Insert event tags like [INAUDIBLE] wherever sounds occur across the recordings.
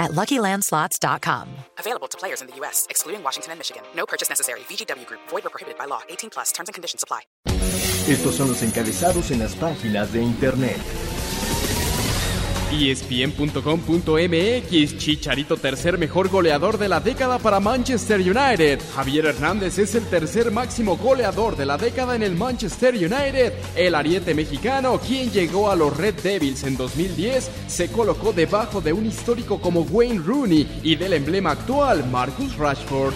at LuckyLandSlots.com. Available to players in the U.S., excluding Washington and Michigan. No purchase necessary. VGW Group. Void or prohibited by law. 18 plus. Terms and conditions apply. Estos son los encabezados en las páginas de internet. ESPN.com.mx Chicharito tercer mejor goleador de la década para Manchester United. Javier Hernández es el tercer máximo goleador de la década en el Manchester United. El ariete mexicano, quien llegó a los Red Devils en 2010, se colocó debajo de un histórico como Wayne Rooney y del emblema actual Marcus Rashford.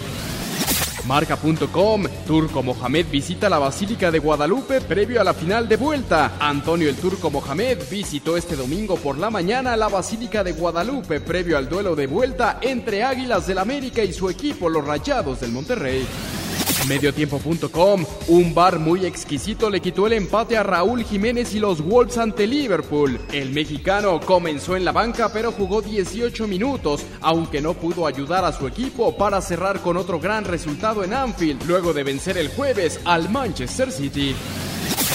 Marca.com, Turco Mohamed visita la Basílica de Guadalupe previo a la final de vuelta. Antonio el Turco Mohamed visitó este domingo por la mañana la Basílica de Guadalupe previo al duelo de vuelta entre Águilas del América y su equipo los Rayados del Monterrey. Mediotiempo.com, un bar muy exquisito le quitó el empate a Raúl Jiménez y los Wolves ante Liverpool. El mexicano comenzó en la banca pero jugó 18 minutos, aunque no pudo ayudar a su equipo para cerrar con otro gran resultado en Anfield, luego de vencer el jueves al Manchester City.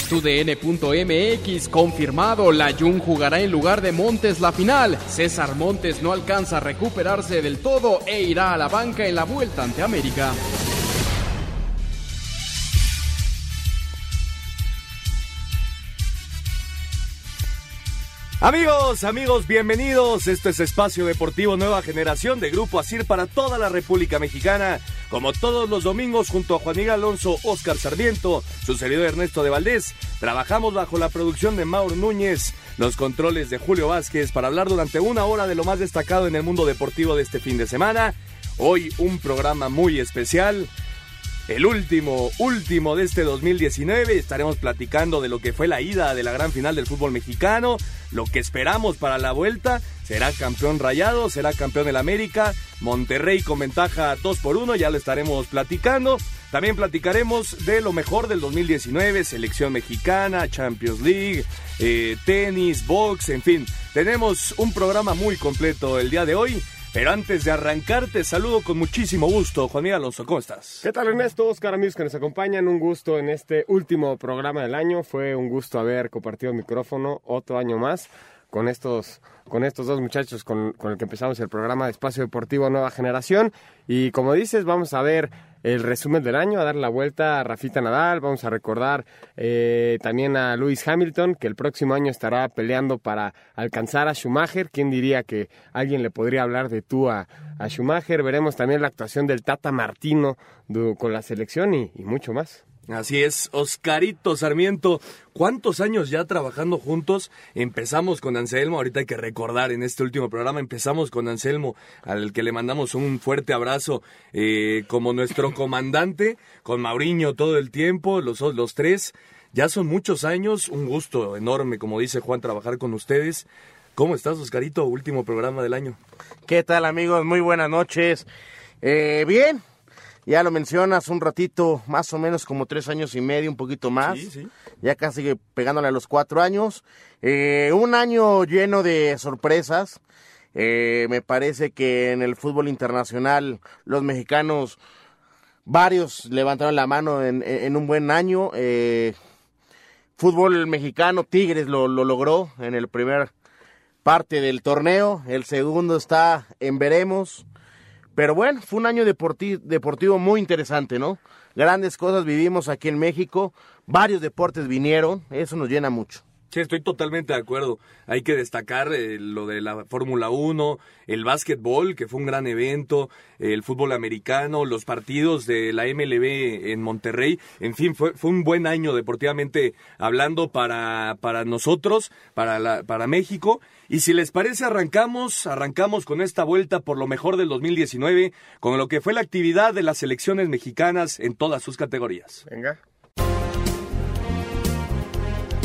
TUDN.mx confirmado, la Jun jugará en lugar de Montes la final. César Montes no alcanza a recuperarse del todo e irá a la banca en la vuelta ante América. Amigos, amigos, bienvenidos. Esto es Espacio Deportivo Nueva Generación de Grupo Asir para toda la República Mexicana. Como todos los domingos, junto a Juan Miguel Alonso, Oscar Sarmiento, su servidor Ernesto de Valdés, trabajamos bajo la producción de Mauro Núñez, los controles de Julio Vázquez para hablar durante una hora de lo más destacado en el mundo deportivo de este fin de semana. Hoy un programa muy especial el último, último de este 2019. Estaremos platicando de lo que fue la ida de la gran final del fútbol mexicano, lo que esperamos para la vuelta. Será campeón rayado, será campeón del América. Monterrey con ventaja 2 por 1, ya lo estaremos platicando. También platicaremos de lo mejor del 2019, selección mexicana, Champions League, eh, tenis, box, en fin. Tenemos un programa muy completo el día de hoy. Pero antes de arrancar, te saludo con muchísimo gusto. Juan Miguel Alonso, ¿cómo estás? ¿Qué tal Ernesto? Oscar, amigos que nos acompañan, un gusto en este último programa del año. Fue un gusto haber compartido el micrófono otro año más con estos, con estos dos muchachos con, con el que empezamos el programa de Espacio Deportivo Nueva Generación. Y como dices, vamos a ver el resumen del año, a dar la vuelta a Rafita Nadal, vamos a recordar eh, también a Lewis Hamilton, que el próximo año estará peleando para alcanzar a Schumacher, ¿quién diría que alguien le podría hablar de tú a, Schumacher? Veremos también la actuación del Tata Martino con la selección y mucho más. Así es, Oscarito Sarmiento, ¿cuántos años ya trabajando juntos? Empezamos con Anselmo, ahorita hay que recordar en este último programa, empezamos con Anselmo, al que le mandamos un fuerte abrazo eh, como nuestro [COUGHS] comandante, con Mauriño todo el tiempo, los, los tres. Ya son muchos años, un gusto enorme, como dice Juan, trabajar con ustedes. ¿Cómo estás, Oscarito? Último programa del año. ¿Qué tal, amigos? Muy buenas noches. Eh, bien, ya lo mencionas un ratito, más o menos como tres años y medio, un poquito más. Sí, sí. Ya casi pegándole a los cuatro años. Eh, un año lleno de sorpresas. Eh, me parece que en el fútbol internacional los mexicanos, varios levantaron la mano en, en un buen año. Eh, fútbol mexicano, Tigres lo, lo logró en el primer parte del torneo. El segundo está en veremos. Pero bueno, fue un año deporti deportivo muy interesante, ¿no? Grandes cosas vivimos aquí en México, varios deportes vinieron, eso nos llena mucho. Sí, estoy totalmente de acuerdo. Hay que destacar eh, lo de la Fórmula 1, el básquetbol, que fue un gran evento, el fútbol americano, los partidos de la MLB en Monterrey. En fin, fue, fue un buen año deportivamente hablando para, para nosotros, para, la, para México. Y si les parece, arrancamos, arrancamos con esta vuelta por lo mejor del 2019, con lo que fue la actividad de las selecciones mexicanas en todas sus categorías. Venga.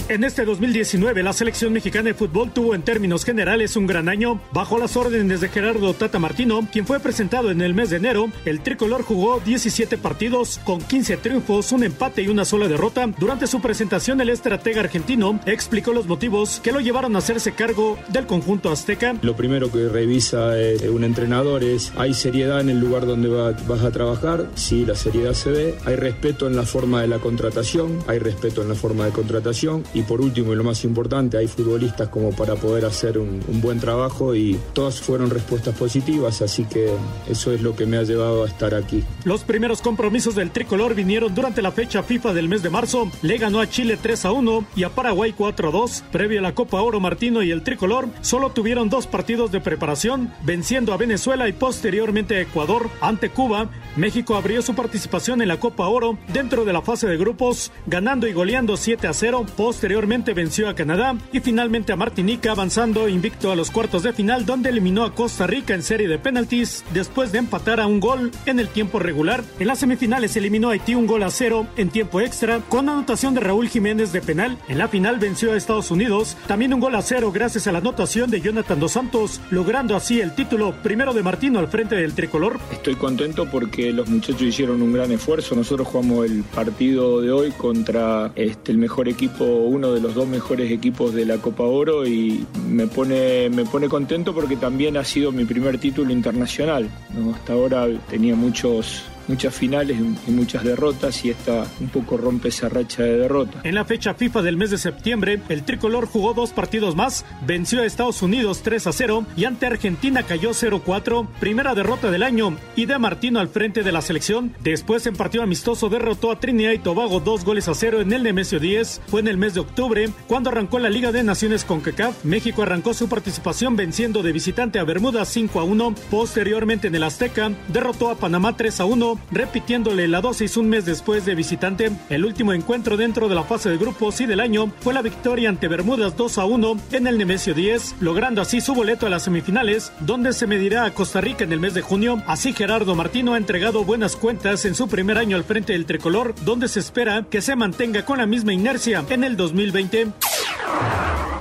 En este 2019, la selección mexicana de fútbol tuvo en términos generales un gran año. Bajo las órdenes de Gerardo Tata Martino, quien fue presentado en el mes de enero, el tricolor jugó 17 partidos con 15 triunfos, un empate y una sola derrota. Durante su presentación, el estratega argentino explicó los motivos que lo llevaron a hacerse cargo del conjunto azteca. Lo primero que revisa eh, un entrenador es, ¿hay seriedad en el lugar donde vas a trabajar? Sí, la seriedad se ve. ¿Hay respeto en la forma de la contratación? Hay respeto en la forma de contratación y por último y lo más importante, hay futbolistas como para poder hacer un, buen trabajo y todas fueron respuestas positivas, así que eso es lo que me ha llevado a estar aquí. Los primeros compromisos del tricolor vinieron durante la fecha FIFA del mes de marzo. Le ganó a Chile 3 a 1 y a Paraguay 4 a 2. Previo a la Copa Oro, Martino y el tricolor solo tuvieron dos partidos de preparación, venciendo a Venezuela y posteriormente a Ecuador. Ante Cuba, México abrió su participación en la Copa Oro dentro de la fase de grupos, ganando y goleando 7 a 0. Posteriormente venció a Canadá y finalmente a Martinica avanzando invicto a los cuartos de final donde eliminó a Costa Rica en serie de penaltis después de empatar a un gol en el tiempo regular. En las semifinales eliminó a Haití un gol a cero en tiempo extra con anotación de Raúl Jiménez de penal. En la final venció a Estados Unidos también un gol a cero gracias a la anotación de Jonathan Dos Santos, logrando así el título primero de Martino al frente del tricolor. Estoy contento porque los muchachos hicieron un gran esfuerzo. Nosotros jugamos el partido de hoy contra este, el mejor equipo, uno de los dos mejores equipos de la Copa Oro y me pone, me pone contento porque también ha sido mi primer título internacional. Hasta ahora tenía muchos muchas finales y muchas derrotas y esta un poco rompe esa racha de derrota. En la fecha FIFA del mes de septiembre, el tricolor jugó dos partidos más, venció a Estados Unidos 3 a 0 y ante Argentina cayó 0-4, primera derrota del año y de Martino al frente de la selección. Después en partido amistoso derrotó a Trinidad y Tobago dos goles a cero en el Nemesio 10. Fue en el mes de octubre cuando arrancó la Liga de Naciones con CACAF. México arrancó su participación venciendo de visitante a Bermuda 5 a 1. Posteriormente en el Azteca derrotó a Panamá 3 a 1 repitiéndole la dosis un mes después de visitante. El último encuentro dentro de la fase de grupos y del año fue la victoria ante Bermudas 2 a 1 en el Nemesio 10, logrando así su boleto a las semifinales, donde se medirá a Costa Rica en el mes de junio. Así Gerardo Martino ha entregado buenas cuentas en su primer año al frente del tricolor, donde se espera que se mantenga con la misma inercia en el 2020.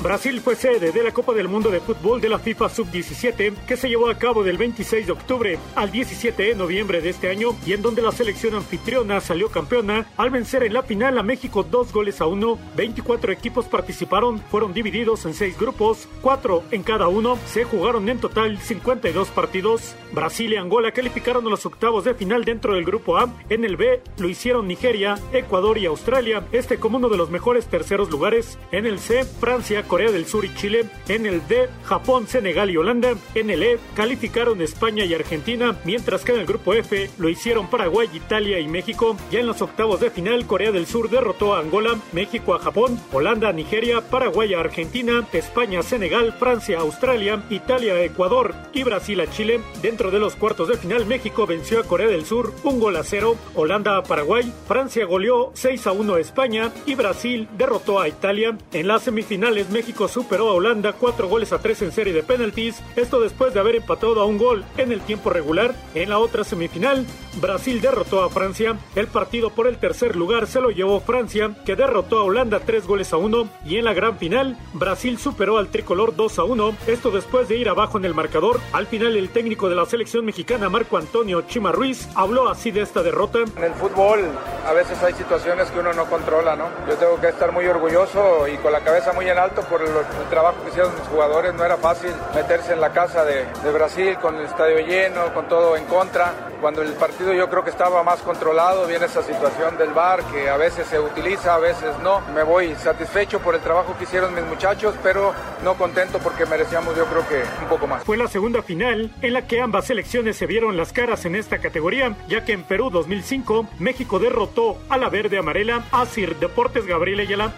Brasil fue sede de la Copa del Mundo de Fútbol de la FIFA Sub-17 que se llevó a cabo del 26 de octubre al 17 de noviembre de este año y en donde la selección anfitriona salió campeona al vencer en la final a México dos goles a uno. 24 equipos participaron, fueron divididos en seis grupos, cuatro en cada uno. Se jugaron en total 52 partidos. Brasil y Angola calificaron a los octavos de final dentro del grupo A. En el B lo hicieron Nigeria, Ecuador y Australia, este como uno de los mejores terceros lugares. En el C, Francia, Corea del Sur y Chile. En el D, Japón, Senegal y Holanda. En el E, calificaron España y Argentina, mientras que en el grupo F lo hicieron Paraguay, Italia y México. Ya en los octavos de final, Corea del Sur derrotó a Angola, México a Japón, Holanda a Nigeria, Paraguay a Argentina, España a Senegal, Francia a Australia, Italia a Ecuador y Brasil a Chile. Dentro de los cuartos de final, México venció a Corea del Sur un gol a cero, Holanda a Paraguay, Francia goleó 6 a 1 a España y Brasil derrotó a Italia. En las semifinales, México superó a Holanda cuatro goles a tres en serie de penaltis, esto después de haber empatado a un gol en el tiempo regular. En la otra semifinal, Brasil derrotó a Francia. El partido por el tercer lugar se lo llevó Francia, que derrotó a Holanda tres goles a uno. Y en la gran final, Brasil superó al tricolor 2 a 1, esto después de ir abajo en el marcador. Al final, el técnico de la selección mexicana, Marco Antonio Chima Ruiz, habló así de esta derrota. En el fútbol, a veces hay situaciones que uno no controla, ¿no? Yo tengo que estar muy orgulloso y con la cabeza muy en alto por el, trabajo que hicieron mis jugadores. No era fácil meterse en la casa de, de, Brasil con el estadio lleno, con todo en contra. Cuando el partido yo creo que estaba más controlado, viene esa situación del VAR que a veces se utiliza, a veces no. Me voy satisfecho por el trabajo que hicieron mis muchachos, pero no contento porque merecíamos yo creo que un poco más. Fue la segunda final en la que ambas selecciones se vieron las caras en esta categoría, ya que en Perú 2005 México derrotó a la verde amarela Asir Deportes Gabriel Ayala.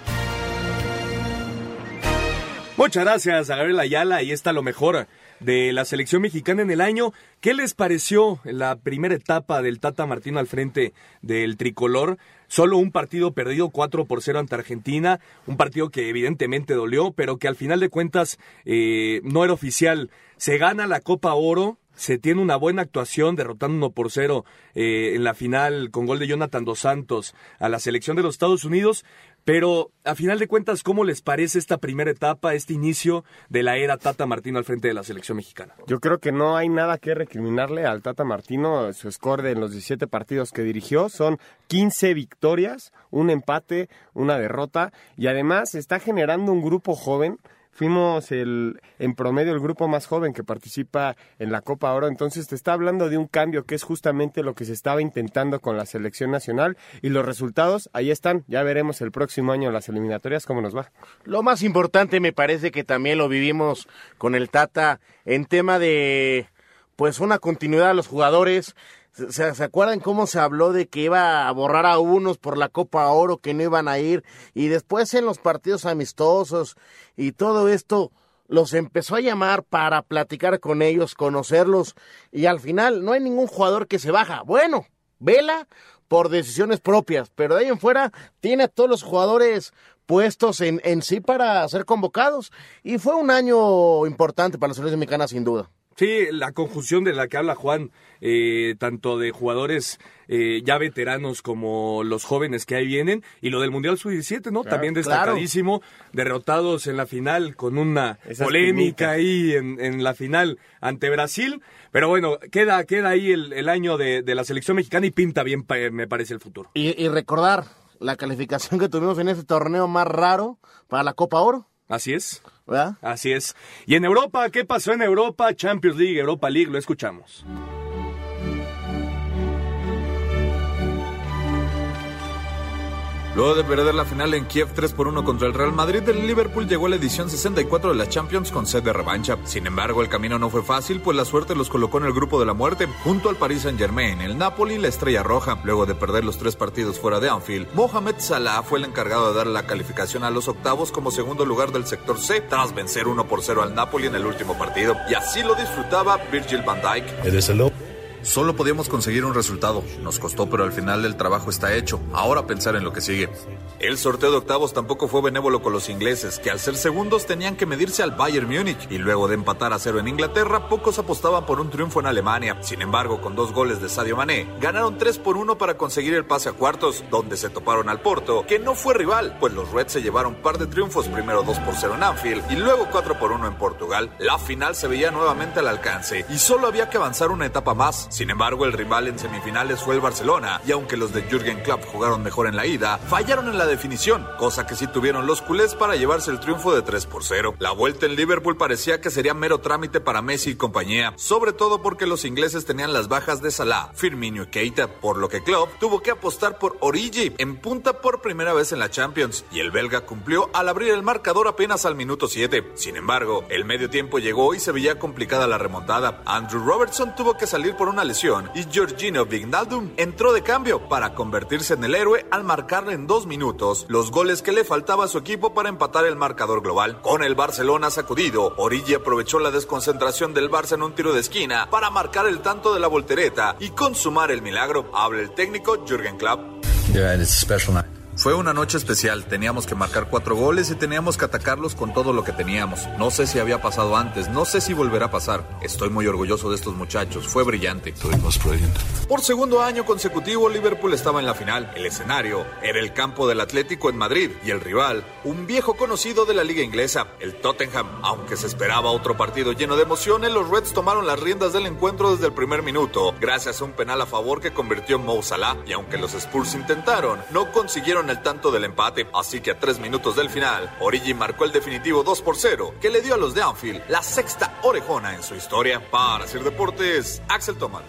Muchas gracias a Gabriel Ayala. Ahí está lo mejor de la selección mexicana en el año. ¿Qué les pareció la primera etapa del Tata Martino al frente del tricolor? Solo un partido perdido 4 por 0 ante Argentina, un partido que evidentemente dolió, pero que al final de cuentas eh, no era oficial. Se gana la Copa Oro, se tiene una buena actuación derrotando 1 por 0 eh, en la final con gol de Jonathan Dos Santos a la selección de los Estados Unidos. Pero a final de cuentas, ¿cómo les parece esta primera etapa, este inicio de la era Tata Martino al frente de la selección mexicana? Yo creo que no hay nada que recriminarle al Tata Martino. Su score en los 17 partidos que dirigió son 15 victorias, un empate, una derrota y además está generando un grupo joven fuimos el, en promedio el grupo más joven que participa en la Copa Oro, entonces te está hablando de un cambio que es justamente lo que se estaba intentando con la selección nacional y los resultados ahí están, ya veremos el próximo año las eliminatorias cómo nos va. Lo más importante me parece que también lo vivimos con el Tata en tema de pues una continuidad a los jugadores, ¿Se, ¿Se, acuerdan cómo se habló de que iba a borrar a unos por la Copa Oro, que no iban a ir? Y después en los partidos amistosos y todo esto los empezó a llamar para platicar con ellos, conocerlos. Y al final no hay ningún jugador que se baja. Bueno, Vela por decisiones propias, pero de ahí en fuera tiene a todos los jugadores puestos en, en sí para ser convocados. Y fue un año importante para la selección mexicana, sin duda. Sí, la conjunción de la que habla Juan, eh, tanto de jugadores eh, ya veteranos como los jóvenes que ahí vienen, y lo del Mundial Sub-17, ¿no? Claro, También destacadísimo, derrotados en la final con una Esas polémica ahí en, en, la final ante Brasil, pero bueno, queda, queda ahí el, el año de, de, la selección mexicana y pinta bien, me parece, el futuro. Y, y recordar la calificación que tuvimos en este torneo más raro para la Copa Oro. Así es. ¿Verdad? Así es. Y en Europa, ¿qué pasó en Europa? Champions League, Europa League, lo escuchamos. Luego de perder la final en Kiev 3 por 1 contra el Real Madrid, el Liverpool llegó a la edición 64 de la Champions con sed de revancha. Sin embargo, el camino no fue fácil, pues la suerte los colocó en el grupo de la muerte, junto al Paris Saint-Germain, el Napoli y la Estrella Roja. Luego de perder los tres partidos fuera de Anfield, Mohamed Salah fue el encargado de dar la calificación a los octavos como segundo lugar del sector C, tras vencer 1 por 0 al Napoli en el último partido. Y así lo disfrutaba Virgil van Dijk. Solo podíamos conseguir un resultado. Nos costó, pero al final el trabajo está hecho. Ahora pensar en lo que sigue. El sorteo de octavos tampoco fue benévolo con los ingleses, que al ser segundos tenían que medirse al Bayern Múnich. Y luego de empatar a cero en Inglaterra, pocos apostaban por un triunfo en Alemania. Sin embargo, con dos goles de Sadio Mané, ganaron 3 por 1 para conseguir el pase a cuartos, donde se toparon al Porto, que no fue rival, pues los Reds se llevaron par de triunfos, primero 2 por 0 en Anfield y luego 4 por 1 en Portugal. La final se veía nuevamente al alcance y solo había que avanzar una etapa más. Sin embargo, el rival en semifinales fue el Barcelona, y aunque los de Jürgen Klopp jugaron mejor en la ida, fallaron en la definición, cosa que sí tuvieron los culés para llevarse el triunfo de 3 por 0. La vuelta en Liverpool parecía que sería mero trámite para Messi y compañía, sobre todo porque los ingleses tenían las bajas de Salah, Firmino y Keita, por lo que Klopp tuvo que apostar por Origi en punta por primera vez en la Champions, y el belga cumplió al abrir el marcador apenas al minuto 7. Sin embargo, el medio tiempo llegó y se veía complicada la remontada. Andrew Robertson tuvo que salir por una lesión y Georgino Vignaldum entró de cambio para convertirse en el héroe al marcarle en dos minutos los goles que le faltaba a su equipo para empatar el marcador global. Con el Barcelona sacudido, Origi aprovechó la desconcentración del Barça en un tiro de esquina para marcar el tanto de la voltereta y consumar el milagro. Habla el técnico Jürgen Klopp. Yeah. Fue una noche especial, teníamos que marcar cuatro goles y teníamos que atacarlos con todo lo que teníamos. No sé si había pasado antes, no sé si volverá a pasar. Estoy muy orgulloso de estos muchachos, fue brillante. Por segundo año consecutivo, Liverpool estaba en la final. El escenario era el campo del Atlético en Madrid y el rival, un viejo conocido de la liga inglesa, el Tottenham. Aunque se esperaba otro partido lleno de emociones, los Reds tomaron las riendas del encuentro desde el primer minuto, gracias a un penal a favor que convirtió Mo Salah. Y aunque los Spurs intentaron, no consiguieron el tanto del empate, así que a tres minutos del final, Origi marcó el definitivo 2 por 0, que le dio a los de Anfield la sexta orejona en su historia. Para hacer deportes, Axel Toman.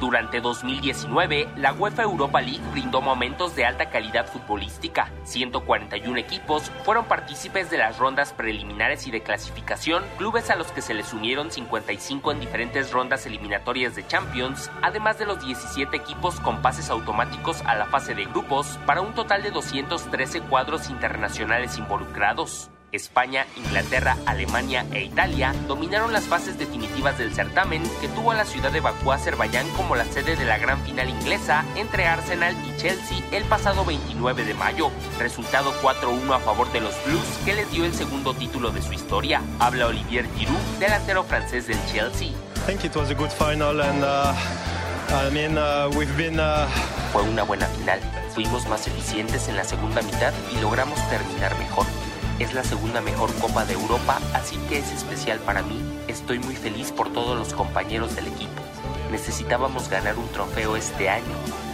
Durante 2019, la UEFA Europa League brindó momentos de alta calidad futbolística. 141 equipos fueron partícipes de las rondas preliminares y de clasificación, clubes a los que se les unieron 55 en diferentes rondas eliminatorias de Champions, además de los 17 equipos con pases automáticos a la fase de grupos, para un total de 213 cuadros internacionales involucrados. España, Inglaterra, Alemania e Italia dominaron las fases definitivas del certamen que tuvo a la ciudad de Bakú, Azerbaiyán como la sede de la gran final inglesa entre Arsenal y Chelsea el pasado 29 de mayo. Resultado 4-1 a favor de los Blues que les dio el segundo título de su historia. Habla Olivier Giroud, delantero francés del Chelsea. think it was a good final and I mean we've been Fue una buena final. Fuimos más eficientes en la segunda mitad y logramos terminar mejor. Es la segunda mejor Copa de Europa, así que es especial para mí. Estoy muy feliz por todos los compañeros del equipo. Necesitábamos ganar un trofeo este año.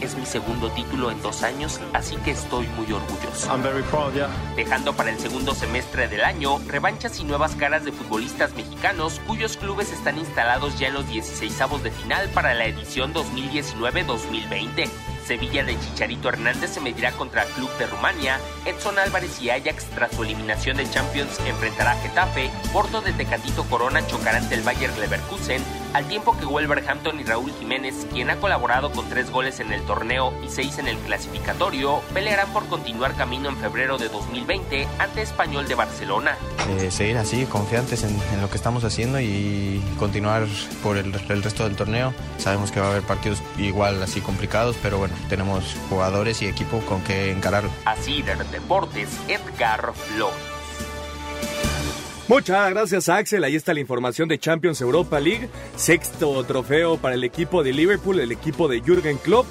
Es mi segundo título en dos años, así que estoy muy orgulloso. I'm very proud, yeah. Dejando para el segundo semestre del año revanchas y nuevas caras de futbolistas mexicanos cuyos clubes están instalados ya en los 16avos de final para la edición 2019-2020. Sevilla de Chicharito Hernández se medirá contra el Club de Rumania, Edson Álvarez y Ajax tras su eliminación de Champions enfrentará a Getafe, Porto de Tecatito Corona chocará ante el Bayer Leverkusen, al tiempo que Wolverhampton y Raúl Jiménez, quien ha colaborado con tres goles en el torneo y seis en el clasificatorio, pelearán por continuar camino en febrero de 2020 ante Español de Barcelona. Eh, seguir así, confiantes en, en, lo que estamos haciendo y continuar por el, el resto del torneo. Sabemos que va a haber partidos igual así complicados, pero bueno, tenemos jugadores y equipo con que encararlo. Así de Deportes, Edgar Flores. Muchas gracias Axel, ahí está la información de Champions Europa League, sexto trofeo para el equipo de Liverpool, el equipo de Jürgen Klopp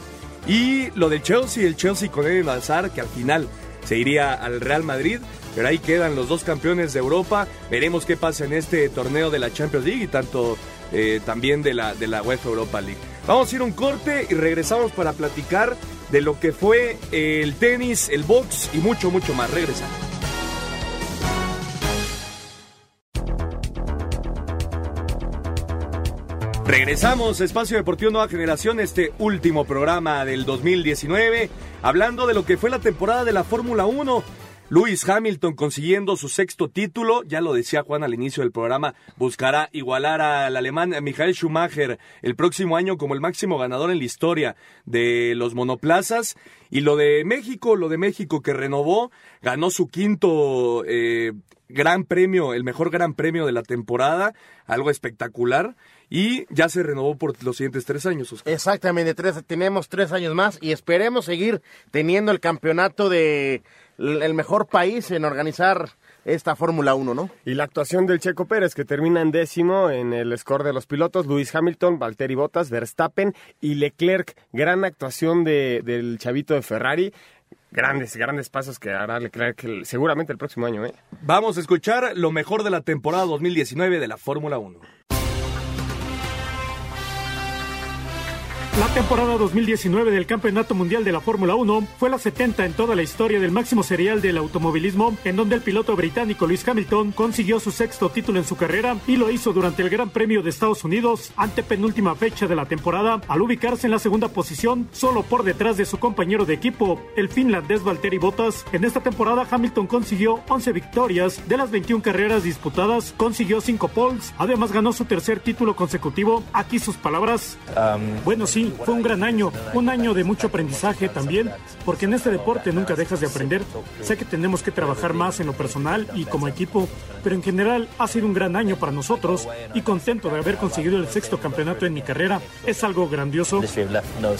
y lo del Chelsea, el Chelsea con Eden Hazard que al final se iría al Real Madrid, pero ahí quedan los dos campeones de Europa, veremos qué pasa en este torneo de la Champions League y tanto eh, también de la, de la UEFA Europa League. Vamos a ir un corte y regresamos para platicar de lo que fue el tenis, el box y mucho, mucho más. Regresamos. Regresamos, Espacio Deportivo Nueva Generación, este último programa del 2019, hablando de lo que fue la temporada de la Fórmula 1. Lewis Hamilton consiguiendo su sexto título, ya lo decía Juan al inicio del programa, buscará igualar al alemán Michael Schumacher el próximo año como el máximo ganador en la historia de los monoplazas. Y lo de México, lo de México que renovó, ganó su quinto eh, gran premio, el mejor gran premio de la temporada, algo espectacular. Y ya se renovó por los siguientes tres años. Oscar. Exactamente, tres, tenemos tres años más y esperemos seguir teniendo el campeonato de el mejor país en organizar esta Fórmula 1, ¿no? Y la actuación del Checo Pérez, que termina en décimo en el score de los pilotos, Luis Hamilton, Valtteri Bottas, Verstappen y Leclerc. Gran actuación de, del chavito de Ferrari. Grandes, grandes pasos que hará Leclerc seguramente el próximo año, ¿eh? Vamos a escuchar lo mejor de la temporada 2019 de la Fórmula 1. La temporada 2019 del Campeonato Mundial de la Fórmula 1 fue la 70 en toda la historia del máximo serial del automovilismo, en donde el piloto británico Lewis Hamilton consiguió su sexto título en su carrera y lo hizo durante el Gran Premio de Estados Unidos, ante penúltima fecha de la temporada, al ubicarse en la segunda posición, solo por detrás de su compañero de equipo, el finlandés Valtteri Bottas. En esta temporada Hamilton consiguió 11 victorias de las 21 carreras disputadas, consiguió 5 poles, además ganó su tercer título consecutivo. Aquí sus palabras. Um, bueno, sí, fue un gran año, un año de mucho aprendizaje también, porque en este deporte nunca dejas de aprender. Sé que tenemos que trabajar más en lo personal y como equipo, pero en general ha sido un gran año para nosotros y contento de haber conseguido el sexto campeonato en mi carrera. Es algo grandioso.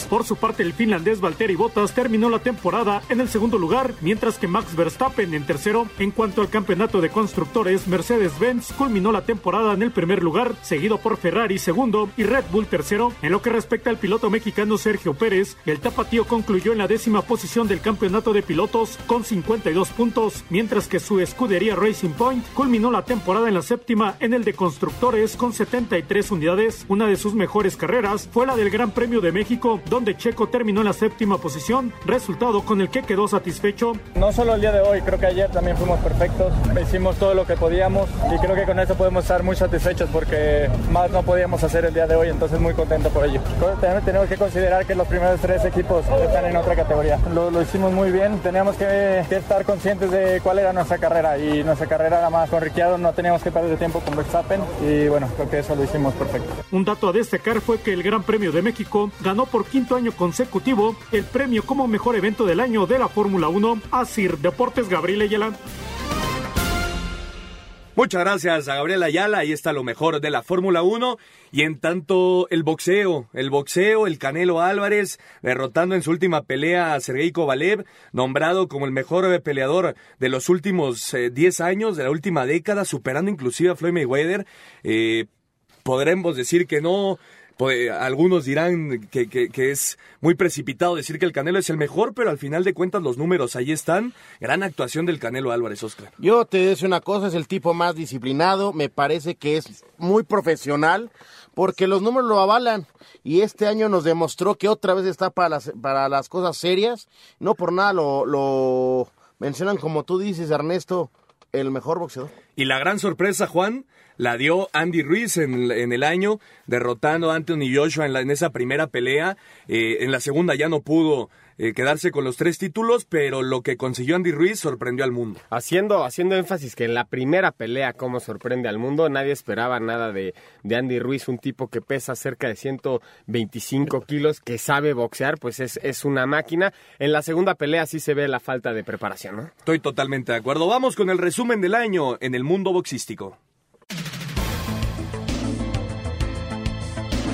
Por su parte, el finlandés Valtteri Bottas terminó la temporada en el segundo lugar, mientras que Max Verstappen en tercero. En cuanto al campeonato de constructores, Mercedes-Benz culminó la temporada en el primer lugar, seguido por Ferrari segundo y Red Bull tercero. En lo que respecta al piloto mexicano Sergio Pérez, el tapatío concluyó en la décima posición del campeonato de pilotos con 52 puntos, mientras que su escudería Racing Point culminó la temporada en la séptima en el de constructores con 73 unidades. Una de sus mejores carreras fue la del Gran Premio de México, donde Checo terminó en la séptima posición, resultado con el que quedó satisfecho. No solo el día de hoy, creo que ayer también fuimos perfectos, hicimos todo lo que podíamos y creo que con eso podemos estar muy satisfechos porque más no podíamos hacer el día de hoy, entonces muy contento por ello. Tenemos que considerar que los primeros tres equipos están en otra categoría. Lo, hicimos muy bien, teníamos que, que, estar conscientes de cuál era nuestra carrera y nuestra carrera era más con Ricciardo, no teníamos que perder tiempo con Verstappen y bueno, creo que eso lo hicimos perfecto. Un dato a destacar fue que el Gran Premio de México ganó por quinto año consecutivo el premio como mejor evento del año de la Fórmula 1 a Sir Deportes Gabriel Ayala. Muchas gracias a Gabriel Ayala, ahí está lo mejor de la Fórmula 1. Y en tanto el boxeo, el boxeo, el Canelo Álvarez, derrotando en su última pelea a Sergei Kovalev, nombrado como el mejor peleador de los últimos 10 eh, años, de la última década, superando inclusive a Floyd Mayweather. Eh, podremos decir que no, pues, algunos dirán que, que, es muy precipitado decir que el Canelo es el mejor, pero al final de cuentas los números ahí están. Gran actuación del Canelo Álvarez, Oscar. Yo te decía una cosa, es el tipo más disciplinado, me parece que es muy profesional, porque los números lo avalan. Y este año nos demostró que otra vez está para las, para las cosas serias. No por nada lo, lo mencionan como tú dices, Ernesto, el mejor boxeador. Y la gran sorpresa, Juan, la dio Andy Ruiz en, el año, derrotando a Anthony Joshua en, esa primera pelea. Eh, en la segunda ya no pudo eh, quedarse con los tres títulos, pero lo que consiguió Andy Ruiz sorprendió al mundo. Haciendo, haciendo énfasis que en la primera pelea, como sorprende al mundo, nadie esperaba nada de, de Andy Ruiz, un tipo que pesa cerca de 125 kilos, que sabe boxear, pues es, es una máquina. En la segunda pelea sí se ve la falta de preparación, ¿no? Estoy totalmente de acuerdo. Vamos con el resumen del año en el mundo boxístico.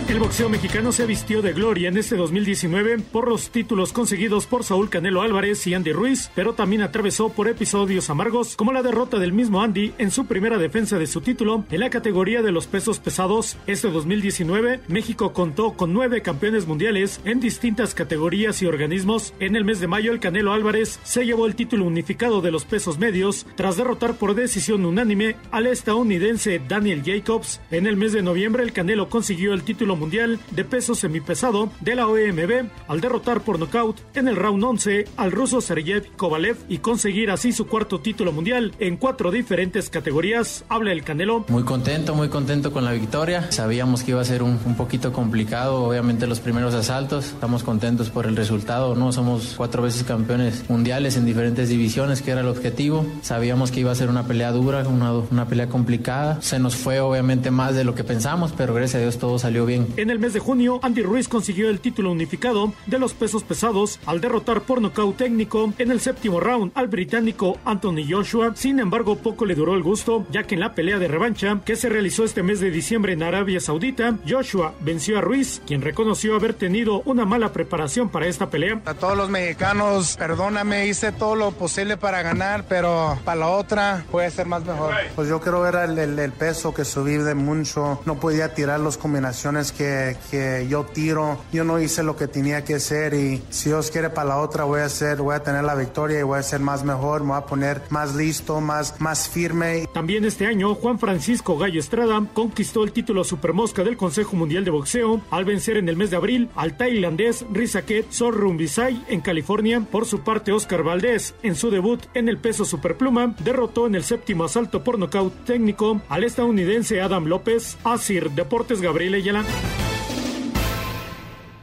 El boxeo mexicano se vistió de gloria en este 2019 por los títulos conseguidos por Saúl Canelo Álvarez y Andy Ruiz, pero también atravesó por episodios amargos como la derrota del mismo Andy en su primera defensa de su título en la categoría de los pesos pesados. Este 2019, México contó con nueve campeones mundiales en distintas categorías y organismos. En el mes de mayo, el Canelo Álvarez se llevó el título unificado de los pesos medios tras derrotar por decisión unánime al estadounidense Daniel Jacobs. En el mes de noviembre, el Canelo consiguió el título mundial de peso semipesado de la OMB al derrotar por nocaut en el round 11 al ruso Sergey Kovalev y conseguir así su cuarto título mundial en cuatro diferentes categorías. Habla el Canelo. Muy contento, muy contento con la victoria. Sabíamos que iba a ser un, un poquito complicado, obviamente los primeros asaltos. Estamos contentos por el resultado, ¿no? Somos cuatro veces campeones mundiales en diferentes divisiones, que era el objetivo. Sabíamos que iba a ser una pelea dura, una, una pelea complicada. Se nos fue obviamente más de lo que pensamos, pero gracias a Dios todo salió bien. En el mes de junio, Andy Ruiz consiguió el título unificado de los pesos pesados al derrotar por nocaut técnico en el séptimo round al británico Anthony Joshua. Sin embargo, poco le duró el gusto, ya que en la pelea de revancha que se realizó este mes de diciembre en Arabia Saudita, Joshua venció a Ruiz, quien reconoció haber tenido una mala preparación para esta pelea. A todos los mexicanos, perdóname, hice todo lo posible para ganar, pero para la otra puede ser más mejor. Pues yo creo era el, el peso que subí de mucho, no podía tirar las combinaciones que, yo tiro. Yo no hice lo que tenía que hacer y si Dios quiere para la otra voy a hacer, voy a tener la victoria y voy a ser más mejor, me voy a poner más listo, más, más firme. También este año Juan Francisco Gallo Estrada conquistó el título Supermosca del Consejo Mundial de Boxeo al vencer en el mes de abril al tailandés Rizaket Sorrumbisai en California. Por su parte Oscar Valdés en su debut en el peso superpluma derrotó en el séptimo asalto por nocaut técnico al estadounidense Adam López. Asir Deportes Gabriel Ayala.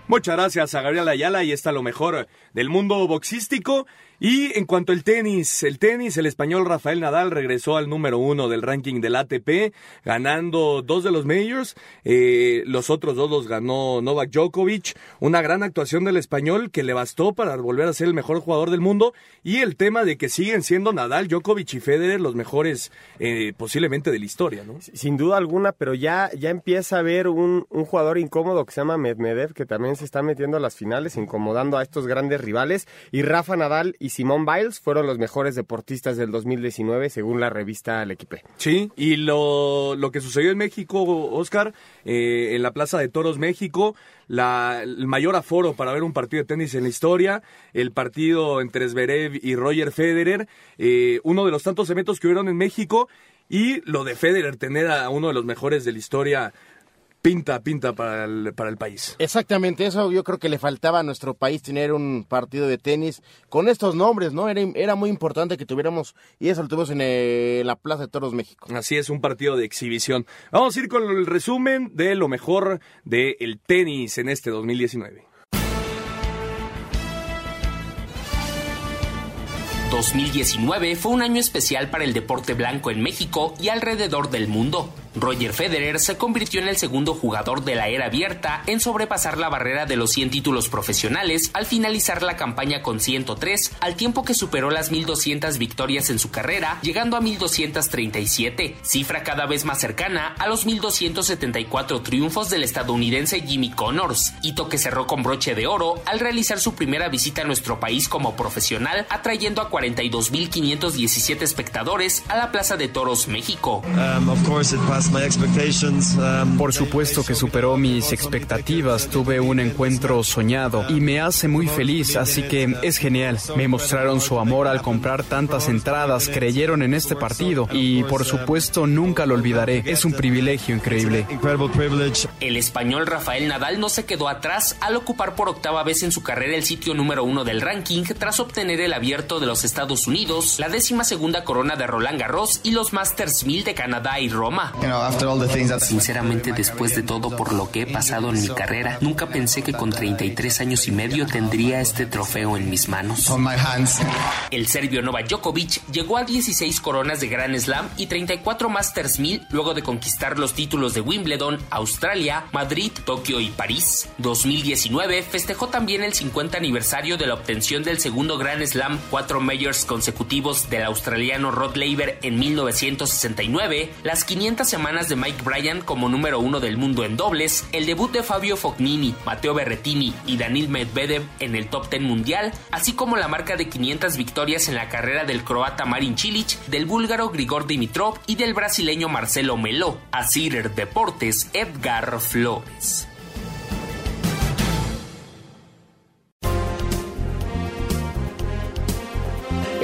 Muchas gracias a Gabriel Ayala y está lo mejor del mundo boxístico. Y en cuanto al tenis, el tenis, el español Rafael Nadal regresó al número uno del ranking del ATP, ganando dos de los majors. Eh, los otros dos los ganó Novak Djokovic. Una gran actuación del español que le bastó para volver a ser el mejor jugador del mundo. Y el tema de que siguen siendo Nadal, Djokovic y Federer los mejores eh, posiblemente de la historia, ¿no? Sin duda alguna, pero ya, ya empieza a haber un, un jugador incómodo que se llama Medvedev, que también se está metiendo a las finales, incomodando a estos grandes rivales. Y Rafa Nadal Simón Biles fueron los mejores deportistas del 2019 según la revista L'Equipe. Sí, y lo, lo que sucedió en México, Oscar, eh, en la Plaza de Toros México, la, el mayor aforo para ver un partido de tenis en la historia, el partido entre Zverev y Roger Federer, eh, uno de los tantos eventos que hubieron en México, y lo de Federer, tener a uno de los mejores de la historia pinta, pinta para el, para el país. Exactamente, eso yo creo que le faltaba a nuestro país tener un partido de tenis con estos nombres, ¿no? Era, era muy importante que tuviéramos, y eso lo tuvimos en eh, la Plaza de Toros México. Así es, un partido de exhibición. Vamos a ir con el resumen de lo mejor del tenis en este 2019. 2019 fue un año especial para el deporte blanco en México y alrededor del mundo. Roger Federer se convirtió en el segundo jugador de la era abierta en sobrepasar la barrera de los 100 títulos profesionales al finalizar la campaña con 103, al tiempo que superó las 1.200 victorias en su carrera, llegando a 1.237, cifra cada vez más cercana a los 1.274 triunfos del estadounidense Jimmy Connors, hito que cerró con broche de oro al realizar su primera visita a nuestro país como profesional, atrayendo a 42.517 espectadores a la Plaza de Toros México. Um, Por supuesto que superó mis expectativas. Tuve un encuentro soñado y me hace muy feliz, así que es genial. Me mostraron su amor al comprar tantas entradas, creyeron en este partido y por supuesto nunca lo olvidaré. Es un privilegio increíble. El español Rafael Nadal no se quedó atrás al ocupar por octava vez en su carrera el sitio número uno del ranking tras obtener el abierto de los Estados Unidos, la décima segunda corona de Roland Garros y los Masters 1000 de Canadá y Roma. Sinceramente, después de todo por lo que he pasado en mi carrera, nunca pensé que con 33 años y medio tendría este trofeo en mis manos. El serbio Novak Djokovic llegó a 16 coronas de Grand Slam y 34 Masters 1000 luego de conquistar los títulos de Wimbledon, Australia, Madrid, Tokio y París. 2019 festejó también el 50 aniversario de la obtención del segundo Grand Slam, cuatro majors consecutivos del australiano Rod Laver en 1969, las 500 semanas de Mike Bryan como número uno del mundo en dobles, el debut de Fabio Fognini, Matteo Berrettini y Danil Medvedev en el top 10 mundial, así como la marca de 500 victorias en la carrera del croata Marin Cilic, del búlgaro Grigor Dimitrov y del brasileño Marcelo Melo. A Deportes, Edgar Flores.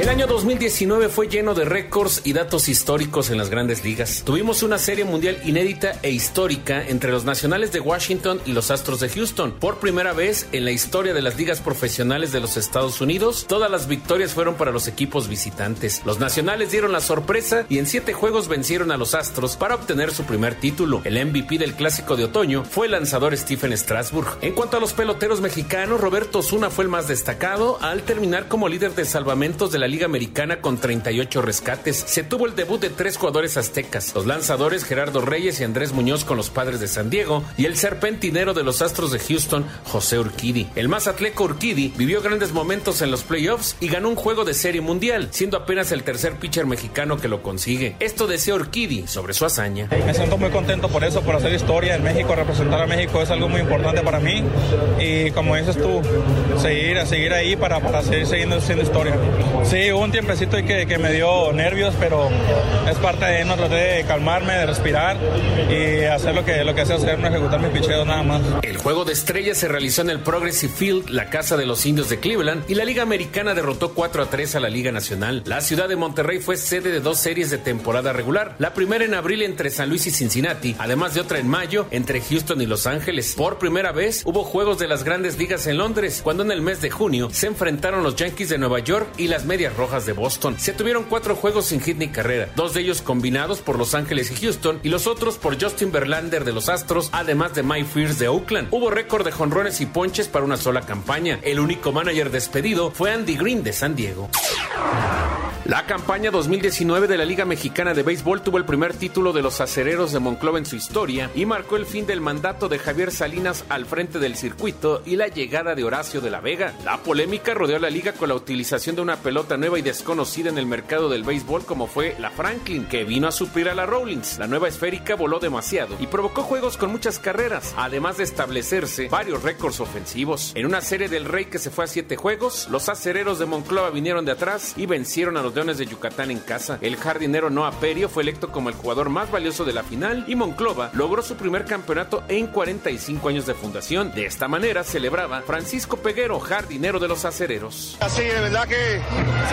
El año 2019 fue lleno de récords y datos históricos en las grandes ligas. Tuvimos una serie mundial inédita e histórica entre los nacionales de Washington y los Astros de Houston. Por primera vez en la historia de las ligas profesionales de los Estados Unidos, todas las victorias fueron para los equipos visitantes. Los nacionales dieron la sorpresa y en siete juegos vencieron a los Astros para obtener su primer título. El MVP del clásico de otoño fue el lanzador Stephen Strasburg. En cuanto a los peloteros mexicanos, Roberto Osuna fue el más destacado al terminar como líder de salvamentos de la Liga Americana con 38 rescates. Se tuvo el debut de tres jugadores aztecas, los lanzadores Gerardo Reyes y Andrés Muñoz con los padres de San Diego y el serpentinero de los Astros de Houston, José Urquidi. El más atleco Urquidi vivió grandes momentos en los playoffs y ganó un juego de serie mundial, siendo apenas el tercer pitcher mexicano que lo consigue. Esto decía Urquidi sobre su hazaña. Me siento muy contento por eso, por hacer historia en México, representar a México es algo muy importante para mí y como dices tú, seguir, seguir ahí para, para seguir siguiendo haciendo historia. Sí, hubo un tiempecito que, que me dio nervios, pero es parte de no traté de calmarme, de respirar y hacer lo que, lo que sé hacer, no ejecutar mis picheos nada más. El juego de estrellas se realizó en el Progressive Field, la casa de los indios de Cleveland, y la Liga Americana derrotó 4 a 3 a la Liga Nacional. La ciudad de Monterrey fue sede de dos series de temporada regular, la primera en abril entre San Luis y Cincinnati, además de otra en mayo entre Houston y Los Ángeles. Por primera vez hubo juegos de las grandes ligas en Londres, cuando en el mes de junio se enfrentaron los Yankees de Nueva York y las Medias Rojas de Boston. Se tuvieron cuatro juegos sin hit ni carrera, dos de ellos combinados por Los Ángeles y Houston y los otros por Justin Verlander de los Astros, además de Mike Fears de Oakland. Hubo récord de jonrones y ponches para una sola campaña. El único manager despedido fue Andy Green de San Diego. La campaña 2019 de la Liga Mexicana de Béisbol tuvo el primer título de los acereros de Monclova en su historia y marcó el fin del mandato de Javier Salinas al frente del circuito y la llegada de Horacio de la Vega. La polémica rodeó la liga con la utilización de una pelota nueva y desconocida en el mercado del béisbol como fue la Franklin, que vino a suplir a la Rawlings. La nueva esférica voló demasiado y provocó juegos con muchas carreras, además de establecerse varios récords ofensivos. En una serie del Rey que se fue a siete juegos, los acereros de Monclova vinieron de atrás y vencieron a los Leones de Yucatán en casa. El jardinero Noah Perio fue electo como el jugador más valioso de la final y Monclova logró su primer campeonato en 45 años de fundación. De esta manera celebraba Francisco Peguero, jardinero de los acereros. Así, de verdad que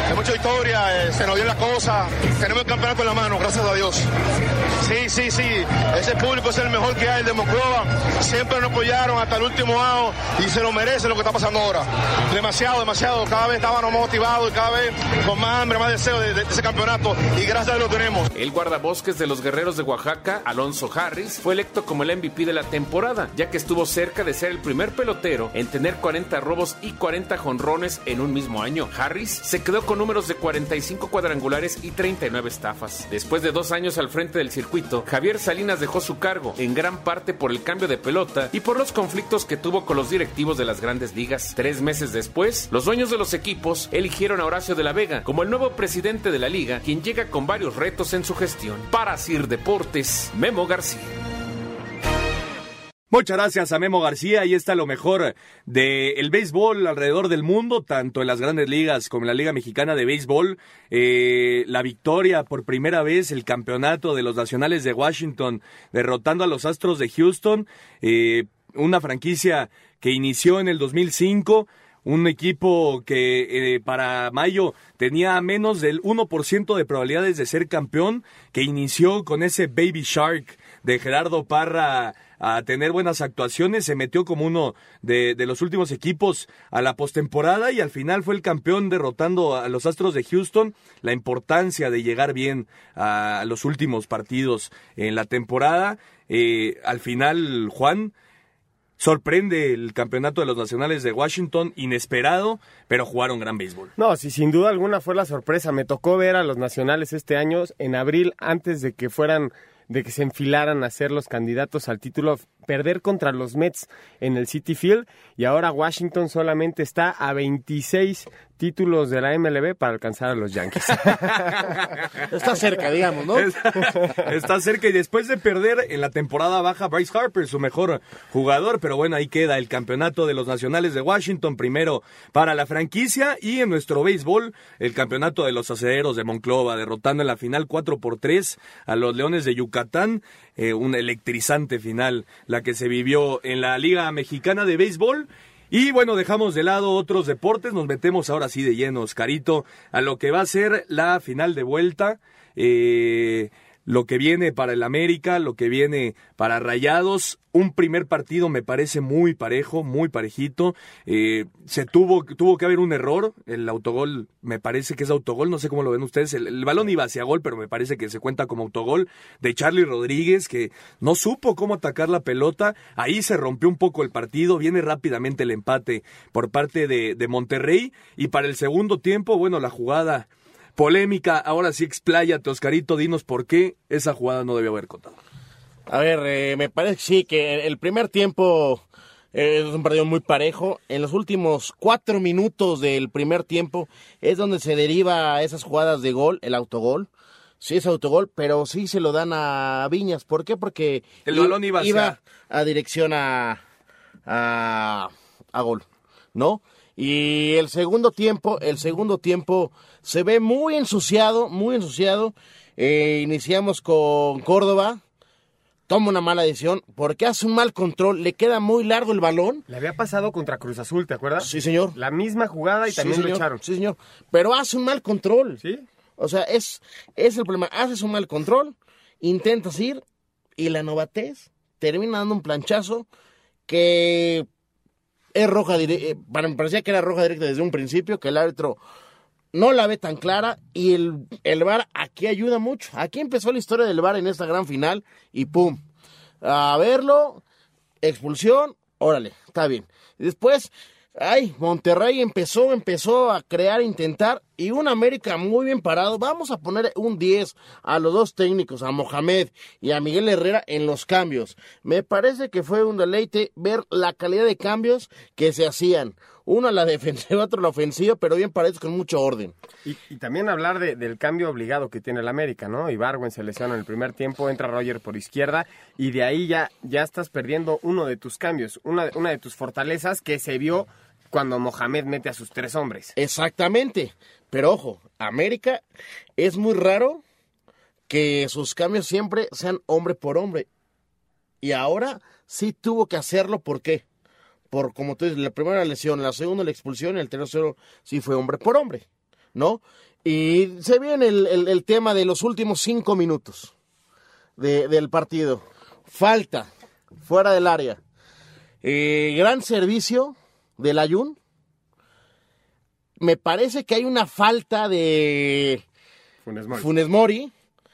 hay mucha historia, eh, se nos dio la cosa, tenemos el campeonato en la mano, gracias a Dios. Sí, sí, sí, ese público es el mejor que hay, el de Monclova, siempre nos apoyaron hasta el último año y se lo merece lo que está pasando ahora. Demasiado, demasiado, cada vez estábamos motivados y cada vez con más hambre, más deseo de, de ese campeonato y gracias a Dios lo tenemos. El guardabosques de los guerreros de Oaxaca, Alonso Harris, fue electo como el MVP de la temporada, ya que estuvo cerca de ser el primer pelotero en tener 40 robos y 40 jonrones en un mismo año. Harris se quedó con números de 45 cuadrangulares y 39 estafas. Después de dos años al frente del circuito, Javier Salinas dejó su cargo, en gran parte por el cambio de pelota y por los conflictos que tuvo con los directivos de las grandes ligas. Tres meses después, los dueños de los equipos eligieron a Horacio de la Vega como el nuevo presidente de la liga, quien llega con varios retos en su gestión. Para Sir Deportes, Memo García. Muchas gracias a Memo García. Ahí está lo mejor del béisbol alrededor del mundo, tanto en las grandes ligas como en la Liga Mexicana de Béisbol. Eh, la victoria por primera vez, el campeonato de los Nacionales de Washington, derrotando a los Astros de Houston. Eh, una franquicia que inició en el 2005 un equipo que eh, para mayo tenía menos del 1% de probabilidades de ser campeón, que inició con ese Baby Shark de Gerardo Parra a tener buenas actuaciones, se metió como uno de, los últimos equipos a la postemporada y al final fue el campeón derrotando a los Astros de Houston. La importancia de llegar bien a los últimos partidos en la temporada. Eh, al final, Juan, sorprende el campeonato de los nacionales de Washington, inesperado, pero jugaron gran béisbol. No, sí, sin duda alguna fue la sorpresa. Me tocó ver a los nacionales este año, en abril, antes de que fueran de que se enfilaran a ser los candidatos al título, perder contra los Mets en el City Field y ahora Washington solamente está a 26 títulos de la MLB para alcanzar a los Yankees. [LAUGHS] está cerca, digamos, ¿no? Está, cerca y después de perder en la temporada baja Bryce Harper, su mejor jugador, pero bueno, ahí queda el campeonato de los Nacionales de Washington, primero para la franquicia y en nuestro béisbol el campeonato de los acederos de Monclova, derrotando en la final 4 por 3 a los Leones de Yucatán, eh, un electrizante final la que se vivió en la Liga Mexicana de Béisbol y bueno, dejamos de lado otros deportes, nos metemos ahora sí de lleno, Oscarito, a lo que va a ser la final de vuelta. Eh, lo que viene para el América, lo que viene para Rayados. Un primer partido me parece muy parejo, muy parejito. Eh, se tuvo, tuvo que haber un error. El autogol me parece que es autogol, no sé cómo lo ven ustedes. El, balón iba hacia gol, pero me parece que se cuenta como autogol de Charlie Rodríguez, que no supo cómo atacar la pelota. Ahí se rompió un poco el partido. Viene rápidamente el empate por parte de, de Monterrey. Y para el segundo tiempo, bueno, la jugada polémica. Ahora sí, expláyate, Oscarito, dinos por qué esa jugada no debió haber contado. A ver, eh, me parece que sí, que el primer tiempo eh, es un partido muy parejo. En los últimos cuatro minutos del primer tiempo es donde se deriva esas jugadas de gol, el autogol. Sí es autogol, pero sí se lo dan a Viñas. ¿Por qué? Porque el balón iba, a dirección a, a, a gol, ¿no? Y el segundo tiempo, el segundo tiempo se ve muy ensuciado, muy ensuciado. Eh, iniciamos con Córdoba. Toma una mala decisión porque hace un mal control, le queda muy largo el balón. Le había pasado contra Cruz Azul, ¿te acuerdas? Sí, señor. La misma jugada y también lo echaron. Sí, señor. Pero hace un mal control. Sí. O sea, es, es el problema. Haces un mal control, intentas ir y la novatez termina dando un planchazo que es roja directa, eh, me parecía que era roja directa desde un principio, que el árbitro no la ve tan clara y el, el VAR aquí ayuda mucho. Aquí empezó la historia del VAR en esta gran final y pum, a verlo, expulsión, órale, está bien. Después Ay, Monterrey empezó, empezó a crear, intentar, y un América muy bien parado. Vamos a poner un 10 a los dos técnicos, a Mohamed y a Miguel Herrera en los cambios. Me parece que fue un deleite ver la calidad de cambios que se hacían. Uno a la [LAUGHS] defensiva, otro a la ofensiva, pero bien parece con mucho orden. Y, también hablar del cambio obligado que tiene el América, ¿no? Ibargüen se lesiona en el primer tiempo, entra Roger por izquierda, y de ahí ya, ya estás perdiendo uno de tus cambios, una, una de tus fortalezas que se vio cuando Mohamed mete a sus tres hombres. Exactamente. Pero ojo, América es muy raro que sus cambios siempre sean hombre por hombre. Y ahora sí tuvo que hacerlo, ¿por qué? Por, como tú dices, la primera lesión, la segunda la expulsión, y el tercero sí fue hombre por hombre, ¿no? Y se viene el, tema de los últimos cinco minutos del partido. Falta, fuera del área. Eh, gran servicio del Ayun, me parece que hay una falta de Funes Mori.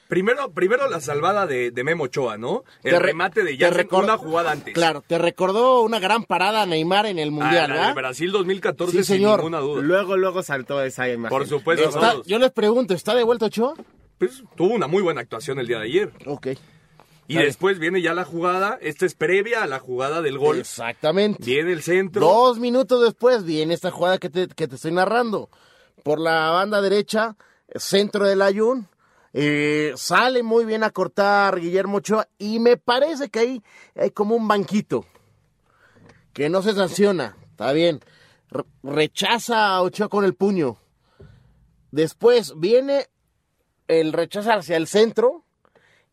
Primero, primero la salvada de, Memo Ochoa, ¿no? El remate de ya una jugada antes. Claro, te recordó una gran parada a Neymar en el Mundial, ah, Brasil 2014, sin ninguna duda. Luego, luego saltó esa imagen. Por supuesto. yo les pregunto, ¿está de vuelta Ochoa? Pues tuvo una muy buena actuación el día de ayer. Ok. Y después viene ya la jugada, esta es previa a la jugada del gol. Exactamente. Viene el centro. Dos minutos después viene esta jugada que te, que te estoy narrando. Por la banda derecha, centro del Ayun. Eh, sale muy bien a cortar Guillermo Ochoa y me parece que ahí hay como un banquito. que no se sanciona, está bien. Re- rechaza a Ochoa con el puño. Después viene el rechazo hacia el centro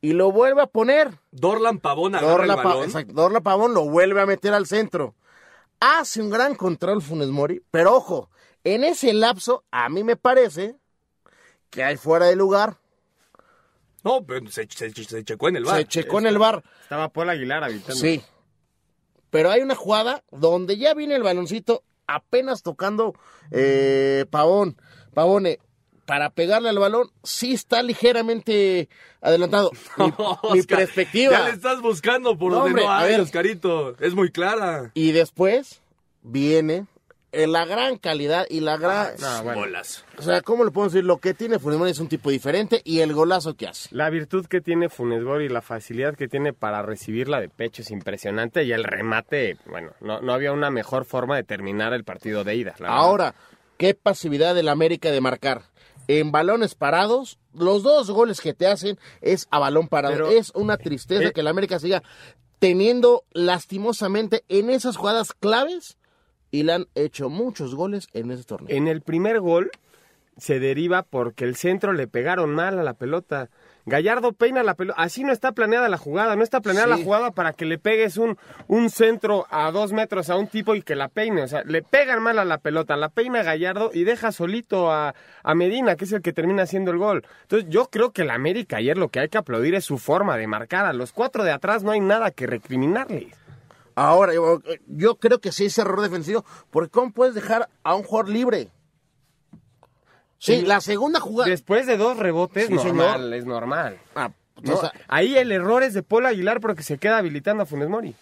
y lo vuelve a poner. Dorlan Pavón agarra Dorla, el Pa- balón. exacto, Dorla Pavón lo vuelve a meter al centro. Hace un gran control Funes Mori, pero ojo, en ese lapso a mí me parece que hay fuera de lugar. No, pero se, se- se checó en el bar. Se checó en el bar. Estaba Paul Aguilar habitando. Sí. Pero hay una jugada donde ya viene el baloncito apenas tocando eh, Pavón. Pavone, para pegarle al balón, sí está ligeramente adelantado. [LAUGHS] Mi, mi Oscar, perspectiva. Ya le estás buscando por No, donde hombre, no a ver. Oscarito. Es muy clara. Y después viene la gran calidad y la gran... Bolas. O sea, ¿cómo le puedo decir? Lo que tiene Funes Mori es un tipo diferente y el golazo que hace. La virtud que tiene Funes Mori y la facilidad que tiene para recibirla de pecho es impresionante y el remate, bueno, no, no había una mejor forma de terminar el partido de ida. la verdad. Ahora, qué pasividad del América de marcar. En balones parados, los dos goles que te hacen es a balón parado. Pero- es una tristeza Eh. que el América siga teniendo lastimosamente en esas jugadas claves y le han hecho muchos goles en ese torneo. En el primer gol se deriva porque el centro le pegaron mal a la pelota. Gallardo peina la pelota. Así no está planeada la jugada. No está planeada Sí. la jugada para que le pegues un, un centro a dos metros a un tipo y que la peine. O sea, le pegan mal a la pelota. La peina Gallardo y deja solito a, a Medina, que es el que termina haciendo el gol. Entonces, yo creo que el América ayer lo que hay que aplaudir es su forma de marcar. A los cuatro de atrás no hay nada que recriminarle. Ahora, yo, yo creo que sí es error defensivo, porque ¿cómo puedes dejar a un jugador libre? Sí, Sí. la segunda jugada... Después de dos rebotes, Sí, normal, señor. es normal. Ah, No, o sea, ahí el error es de Paul Aguilar porque se queda habilitando a Funes Mori.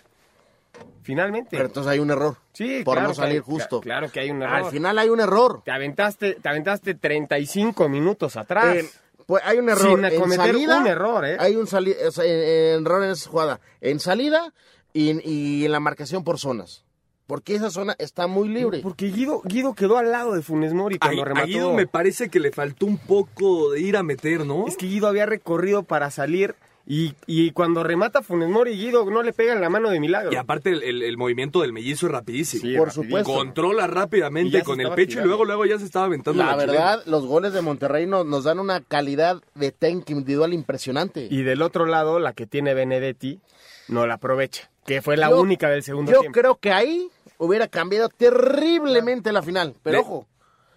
Finalmente. pero entonces hay un error. sí, por claro no hay- salir justo. cla- Claro que hay un error. Al final hay un error. te aventaste, te aventaste 35 minutos atrás. Eh, pues hay un error. Sin en salida, un error, ¿eh? Hay un error en esa jugada. En salida y, y en la marcación por zonas. Porque esa zona está muy libre. Porque Guido, Guido quedó al lado de Funes Mori A, cuando a remató. Guido me parece que le faltó un poco de ir a meter, ¿no? Es que Guido había recorrido para salir y, y cuando remata Funes Mori, Guido no le pega en la mano de milagro. Y aparte el, el- el movimiento del mellizo es rapidísimo. Sí, por rapidísimo. supuesto. Controla rápidamente con el pecho y luego luego ya se estaba aventando La la chilena. verdad, los goles de Monterrey nos, nos dan una calidad de técnica individual impresionante. Y del otro lado, la que tiene Benedetti no la aprovecha, que fue la Yo- única del segundo Yo tiempo. creo que ahí hubiera cambiado terriblemente la final. Pero ojo,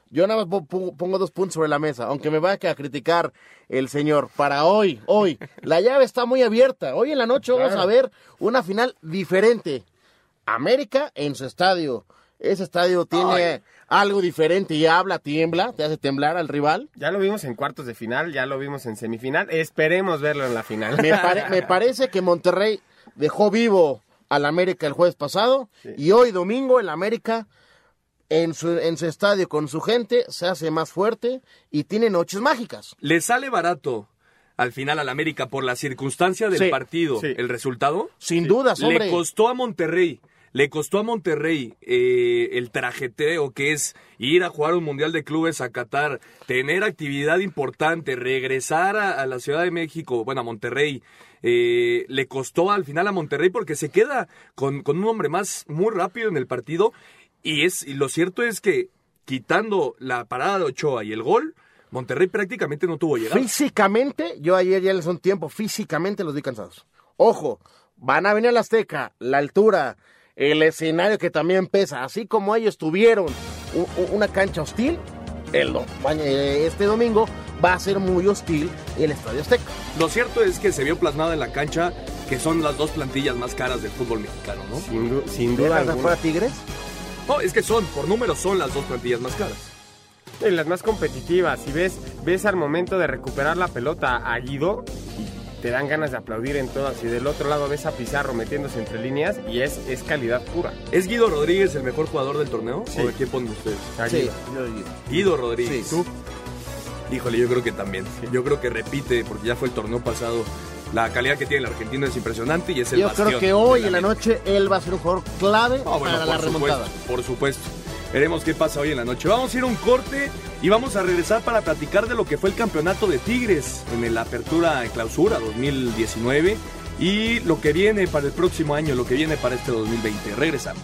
yo nada más po- po- pongo dos puntos sobre la mesa, aunque me vaya a criticar el señor. Para hoy, hoy, [LAUGHS] la llave está muy abierta. Hoy en la noche vamos a ver una final diferente. América en su estadio. Ese estadio tiene algo diferente y habla, tiembla, te hace temblar al rival. Ya lo vimos en cuartos de final, ya lo vimos en semifinal. Esperemos verlo en la final. Me, pare- me [LAUGHS] parece que Monterrey dejó vivo al América el jueves pasado y hoy domingo el América en su, en su estadio con su gente se hace más fuerte y tiene noches mágicas. Le sale barato al final al América por la circunstancia del Sí, partido, sí. el resultado. Sin dudas, hombre. Le costó a Monterrey, le costó a Monterrey eh, el trajeteo que es ir a jugar un Mundial de Clubes a Qatar, tener actividad importante, regresar a, a la Ciudad de México, bueno, a Monterrey. Eh, le costó al final a Monterrey porque se queda con, un hombre más muy rápido en el partido y es lo cierto es que quitando la parada de Ochoa y el gol, Monterrey prácticamente no tuvo llegada. Físicamente, yo ayer ya les un tiempo, físicamente los vi cansados. Ojo, van a venir a la Azteca, la altura, el escenario que también pesa, así como ellos tuvieron una cancha hostil, el eh, este domingo va a ser muy hostil el Estadio Azteca. Lo cierto es que se vio plasmada en la cancha que son las dos plantillas más caras del fútbol mexicano, ¿no? Sin, du- sin duda ¿Dejas afuera Tigres? No, es que son, por números son las dos plantillas más caras. Y las más competitivas. Si ves, ves al momento de recuperar la pelota a Guido y te dan ganas de aplaudir en todas. Y del otro lado ves a Pizarro metiéndose entre líneas y es, es calidad pura. ¿Es Guido Rodríguez el mejor jugador del torneo? Sí. ¿O de quién ponen ustedes? A Guido. Guido Rodríguez. Sí. ¿Tú? Híjole, yo creo que también. Yo creo que repite, porque ya fue el torneo pasado. La calidad que tiene el argentino es impresionante y es el Yo creo que hoy en la noche él va a ser un jugador clave bueno, para la remontada. supuesto, por supuesto. Veremos qué pasa hoy en la noche. Vamos a ir a un corte y vamos a regresar para platicar de lo que fue el campeonato de Tigres en la apertura de clausura 2019 y lo que viene para el próximo año, lo que viene para este 2020. Regresamos.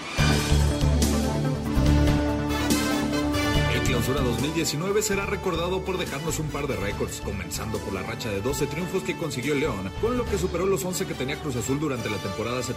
Clausura 2019 será recordado por dejarnos un par de récords, comenzando por la racha de 12 triunfos que consiguió León, con lo que superó los 11 que tenía Cruz Azul durante la temporada 71-72.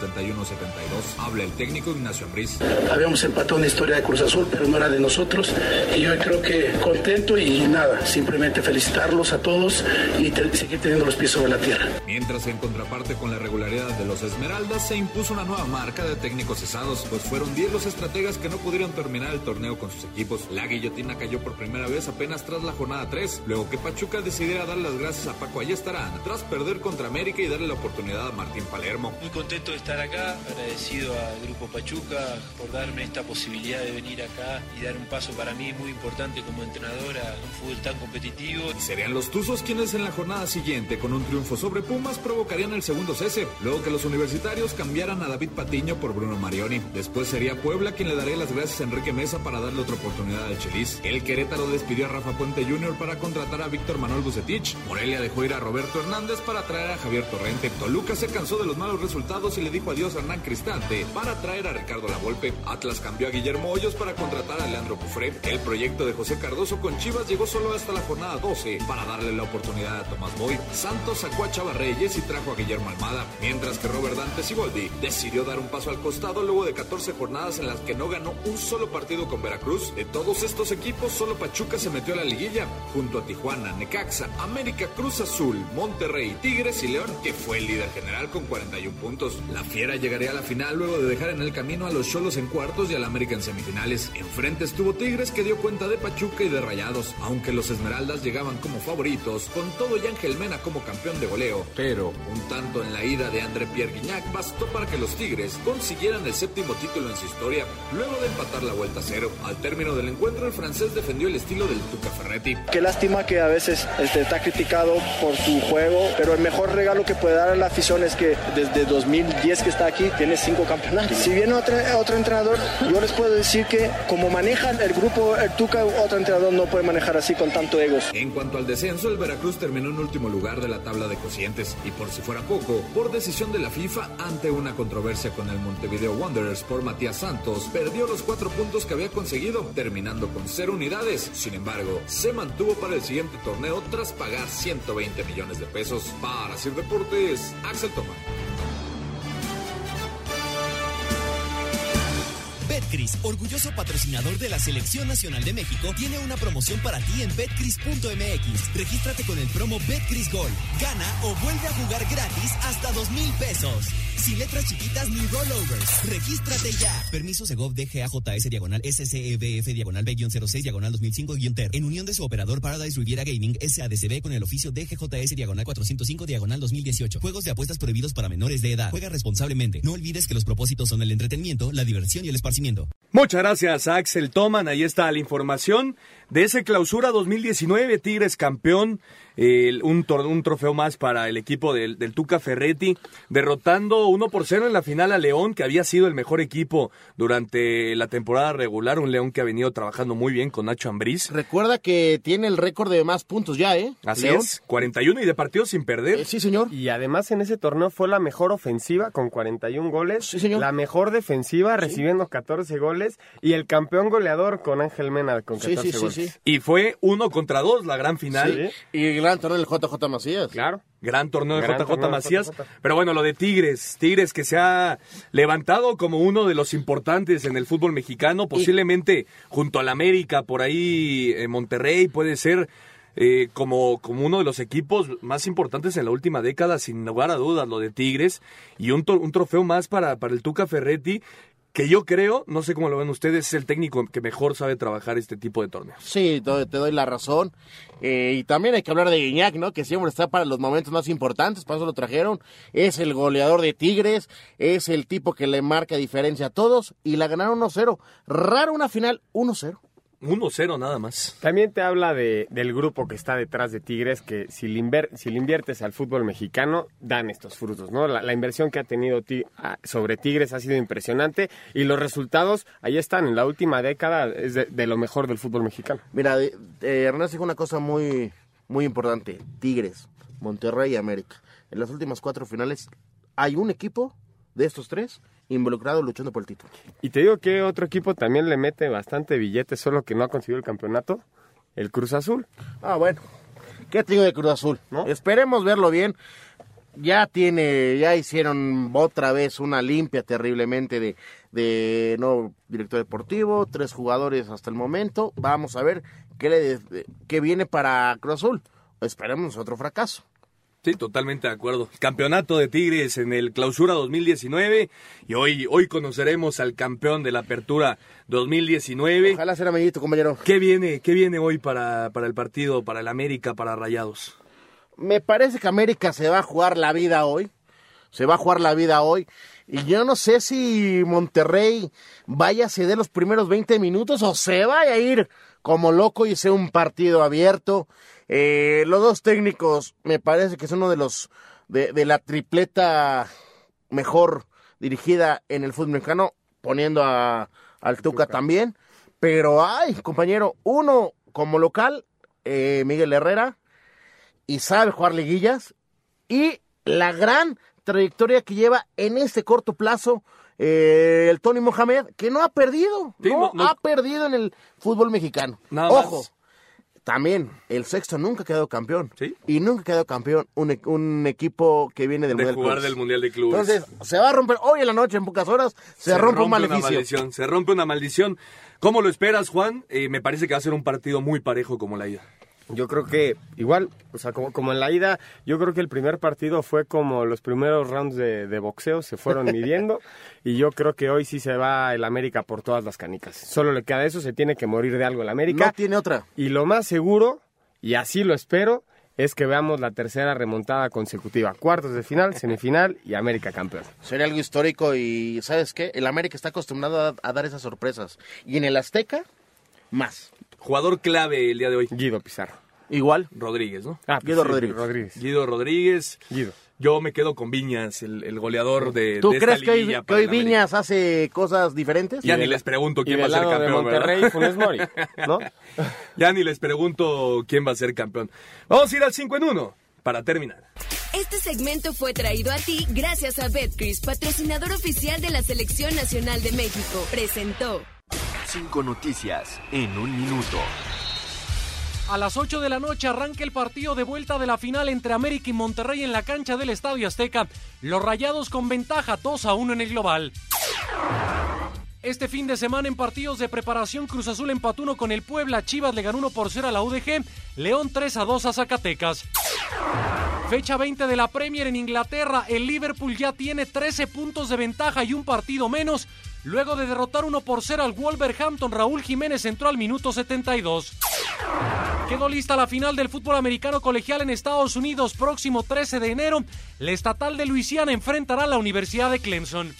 Habla el técnico Ignacio Ambriz. Habíamos empatado una historia de Cruz Azul, pero no era de nosotros. Y yo creo que contento y nada, simplemente felicitarlos a todos y te- seguir teniendo los pies sobre la tierra. Mientras en contraparte con la regularidad de los Esmeraldas se impuso una nueva marca de técnicos cesados, pues fueron 10 los estrategas que no pudieron terminar el torneo con sus equipos. La guillotina cayó por primera vez apenas tras la jornada 3, luego que Pachuca decidiera dar las gracias a Paco Ayestarán tras perder contra América y darle la oportunidad a Martín Palermo. Muy contento de estar acá, agradecido al Grupo Pachuca por darme esta posibilidad de venir acá y dar un paso para mí muy importante como entrenador a un fútbol tan competitivo. Y serían los Tuzos quienes en la jornada siguiente, con un triunfo sobre Pumas, provocarían el segundo cese, luego que los universitarios cambiaran a David Patiño por Bruno Marioni. Después sería Puebla quien le daría las gracias a Enrique Mesa para darle otra oportunidad al Chelis. El Querétaro despidió a Rafa Puente Jr. para contratar a Víctor Manuel Bucetich. Morelia dejó ir a Roberto Hernández para traer a Javier Torrente. Toluca se cansó de los malos resultados y le dijo adiós a Hernán Cristante para traer a Ricardo Lavolpe. Atlas cambió a Guillermo Hoyos para contratar a Leandro Cufré. El proyecto de José Cardoso con Chivas llegó solo hasta la jornada 12 para darle la oportunidad a Tomás Boy. Santos sacó a Chava Reyes y trajo a Guillermo Almada, mientras que Robert Dante Siboldi decidió dar un paso al costado luego de 14 jornadas en las que no ganó un solo partido con Veracruz. De todos estos equipos, solo Pachuca se metió a la liguilla, junto a Tijuana, Necaxa, América, Cruz Azul, Monterrey, Tigres y León, que fue el líder general con 41 puntos. La Fiera llegaría a la final luego de dejar en el camino a los Cholos en cuartos y al América en semifinales. Enfrente estuvo Tigres que dio cuenta de Pachuca y de Rayados, aunque los Esmeraldas llegaban como favoritos, con todo y Ángel Mena como campeón de goleo. Pero un tanto en la ida de André Pierre Guignac bastó para que los Tigres consiguieran el séptimo título en su historia, luego de empatar la vuelta cero. Al término del encuentro, el francés defendió el estilo del Tuca Ferretti. Qué lástima que a veces este, está criticado por su juego, pero el mejor regalo que puede dar a la afición es que desde 2010 que está aquí tiene cinco campeonatos. Si viene otro, otro entrenador, yo les puedo decir que como maneja el grupo el Tuca, otro entrenador no puede manejar así con tanto egos. En cuanto al descenso, el Veracruz terminó en último lugar de la tabla de cocientes y por si fuera poco, por decisión de la FIFA ante una controversia con el Montevideo Wanderers por Matías Santos, perdió los cuatro puntos que había conseguido, terminando con unidades. Sin embargo, se mantuvo para el siguiente torneo tras pagar 120 millones de pesos. Para Sir Deportes, Axel Tomás. Betcris, orgulloso patrocinador de la Selección Nacional de México, tiene una promoción para ti en betcris.mx. Regístrate con el promo Betcris Gol. Gana o vuelve a jugar gratis hasta dos mil pesos. Sin letras chiquitas ni rollovers. Regístrate ya. Permiso Segov DGAJS diagonal SCEBF diagonal B-06 diagonal 2005-TER. En unión de su operador Paradise Riviera Gaming SADCB con el oficio DGJS diagonal 405 diagonal 2018. Juegos de apuestas prohibidos para menores de edad. Juega responsablemente. No olvides que los propósitos son el entretenimiento, la diversión y el esparcimiento. Muchas gracias Axel Toman. Ahí está la información de ese clausura 2019. Tigres campeón. Eh, un, tor- un trofeo más para el equipo del, del Tuca Ferretti, derrotando 1 por 0 en la final a León, que había sido el mejor equipo durante la temporada regular. Un León que ha venido trabajando muy bien con Nacho Ambriz. Recuerda que tiene el récord de más puntos ya, ¿eh? Así León. es, 41 y de partidos sin perder. sí, señor. Y además en ese torneo fue la mejor ofensiva con 41 goles. La mejor defensiva recibiendo 14 goles. Y el campeón goleador con Ángel Mena con Sí, 14 sí, sí, goles. sí. Y fue uno contra dos la gran final. Sí. Y el gran torneo del JJ Macías. Claro. Gran torneo de Gran JJ torneo de Macías. JJ. Pero bueno, lo de Tigres. Tigres que se ha levantado como uno de los importantes en el fútbol mexicano. Posiblemente junto al América, por ahí en Monterrey, puede ser eh, como, como uno de los equipos más importantes en la última década, sin lugar a dudas, lo de Tigres. Y un, to- un trofeo más para, para el Tuca Ferretti. Que yo creo, no sé cómo lo ven ustedes, es el técnico que mejor sabe trabajar este tipo de torneos. Sí, te doy la razón. Eh, y también hay que hablar de Guiñac, ¿no? Que siempre está para los momentos más importantes, para eso lo trajeron. Es el goleador de Tigres, es el tipo que le marca diferencia a todos y la ganaron 1-0. Raro una final 1-0. 1-0 nada más. También te habla de, del grupo que está detrás de Tigres, que si le, inver- si le inviertes al fútbol mexicano, dan estos frutos, ¿no? La, la inversión que ha tenido Ti- sobre Tigres ha sido impresionante y los resultados ahí están. En la última década es de, de lo mejor del fútbol mexicano. Mira, eh, eh, Ernesto dijo una cosa muy, muy importante. Tigres, Monterrey y América. En las últimas cuatro finales hay un equipo de estos tres involucrado luchando por el título. Y te digo que otro equipo también le mete bastante billete, solo que no ha conseguido el campeonato, el Cruz Azul. Ah, bueno. ¿Qué te digo de Cruz Azul? Esperemos verlo bien. Ya tiene, ya hicieron otra vez una limpia terriblemente de, de nuevo director deportivo, tres jugadores hasta el momento. Vamos a ver qué, le, qué viene para Cruz Azul. Esperemos otro fracaso. Sí, totalmente de acuerdo. Campeonato de Tigres en el Clausura 2019 y hoy, hoy conoceremos al campeón de la Apertura 2019. Ojalá sea amiguito, compañero. ¿Qué viene, qué viene hoy para, para el partido, para el América, para Rayados? Me parece que América se va a jugar la vida hoy. Se va a jugar la vida hoy. Y yo no sé si Monterrey vaya a ceder los primeros 20 minutos o se vaya a ir como loco y sea un partido abierto. Eh, los dos técnicos me parece que son uno de los de, de la tripleta mejor dirigida en el fútbol mexicano, poniendo a, al Tuca también. Pero, ay, compañero, uno como local, eh, Miguel Herrera, y sabe jugar liguillas, y la gran trayectoria que lleva en este corto plazo eh, el Tony Mohamed, que no ha perdido, Sí, no, no- no- ha perdido en el fútbol mexicano. Nada Ojo, más. También el sexto nunca ha quedado campeón. Y nunca ha quedado campeón un, e- un equipo que viene del De Mundial jugar del Mundial de Clubes. Entonces, se va a romper hoy en la noche, en pocas horas, se, rompe, un una maldición. Se rompe una maldición. ¿Cómo lo esperas, Juan? Eh, me parece que va a ser un partido muy parejo como la ida. Yo creo que igual, o sea, como, como en la ida, yo creo que el primer partido fue como los primeros rounds de, de boxeo, se fueron midiendo [LAUGHS] y yo creo que hoy sí se va el América por todas las canicas. Solo le queda eso, se tiene que morir de algo el América. No tiene otra. Y lo más seguro, y así lo espero, es que veamos la tercera remontada consecutiva. Cuartos de final, [LAUGHS] semifinal y América campeón. Sería algo histórico y ¿sabes qué? El América está acostumbrado a, a dar esas sorpresas. Y en el Azteca, más. Jugador clave el día de hoy. Guido Pizarro. Igual. Rodríguez, ¿no? Ah, Guido sí, Rodríguez. Rodríguez. Guido Rodríguez. Guido. Yo me quedo con Viñas, el, el goleador de, ¿Tú de esta crees que hoy, que. Viñas hace cosas diferentes? Ya ni les pregunto quién va a ser lado de campeón. Monterrey, ¿verdad? Funes Mori, [LAUGHS] ¿no? ya ni les pregunto quién va a ser campeón. Vamos a ir al 5 en 1 para terminar. Este segmento fue traído a ti gracias a Betcris, patrocinador oficial de la Selección Nacional de México. Presentó. Cinco noticias en un minuto. A las 8 de la noche arranca el partido de vuelta de la final entre América y Monterrey en la cancha del Estadio Azteca. Los rayados con ventaja 2 a 1 en el global. Este fin de semana en partidos de preparación Cruz Azul empató uno con el Puebla, Chivas le ganó 1 por 0 a la UDG, León 3 a 2 a Zacatecas. Fecha 20 de la Premier en Inglaterra, el Liverpool ya tiene 13 puntos de ventaja y un partido menos. Luego de derrotar 1 por 0 al Wolverhampton, Raúl Jiménez entró al minuto 72. Quedó lista la final del fútbol americano colegial en Estados Unidos próximo 13 de enero. La estatal de Luisiana enfrentará a la Universidad de Clemson.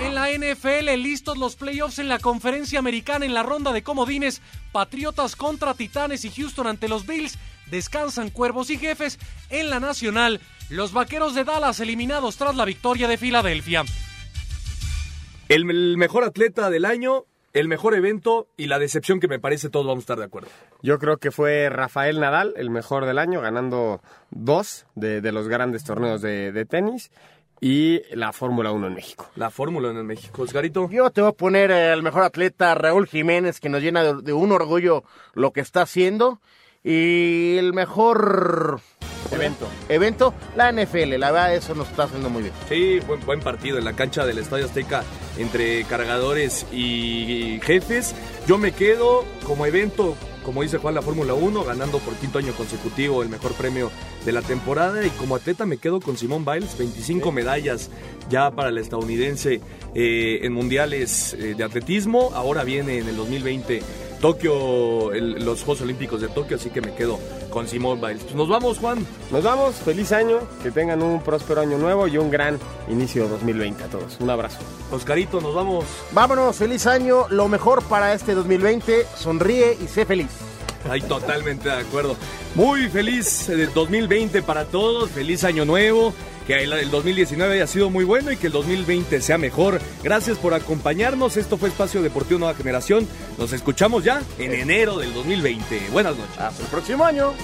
En la NFL, listos los playoffs en la conferencia americana en la ronda de comodines. Patriotas contra Titanes y Houston ante los Bills. Descansan Cuervos y Jefes. En la nacional, los Vaqueros de Dallas eliminados tras la victoria de Filadelfia. El, el mejor atleta del año, el mejor evento y la decepción que me parece todos vamos a estar de acuerdo. Yo creo que fue Rafael Nadal, el mejor del año, ganando dos de, de los grandes torneos de, de tenis y la Fórmula 1 en México. La Fórmula 1 en México, Osgarito. Yo te voy a poner al mejor atleta, Raúl Jiménez, que nos llena de, de un orgullo lo que está haciendo. Y el mejor evento, evento la NFL. La verdad, eso nos está haciendo muy bien. Sí, buen, buen partido en la cancha del Estadio Azteca entre cargadores y jefes. Yo me quedo como evento, como dice Juan, la Fórmula 1, ganando por quinto año consecutivo el mejor premio de la temporada. Y como atleta me quedo con Simón Biles, 25 medallas ya para el estadounidense eh, en mundiales eh, de atletismo. Ahora viene en el 2020 Tokio, el- los Juegos Olímpicos de Tokio, así que me quedo con Simón Biles. Pues nos vamos, Juan. Nos vamos, feliz año, que tengan un próspero año nuevo y un gran inicio de 2020 a todos. Un abrazo. Oscarito, nos vamos. Vámonos, feliz año, lo mejor para este 2020, sonríe y sé feliz. Ay, totalmente de acuerdo. Muy feliz eh, 2020 para todos, feliz año nuevo, que el, el 2019 haya sido muy bueno y que el 2020 sea mejor. Gracias por acompañarnos, esto fue Espacio Deportivo Nueva Generación. Nos escuchamos ya en enero del 2020. Buenas noches. Hasta el próximo año.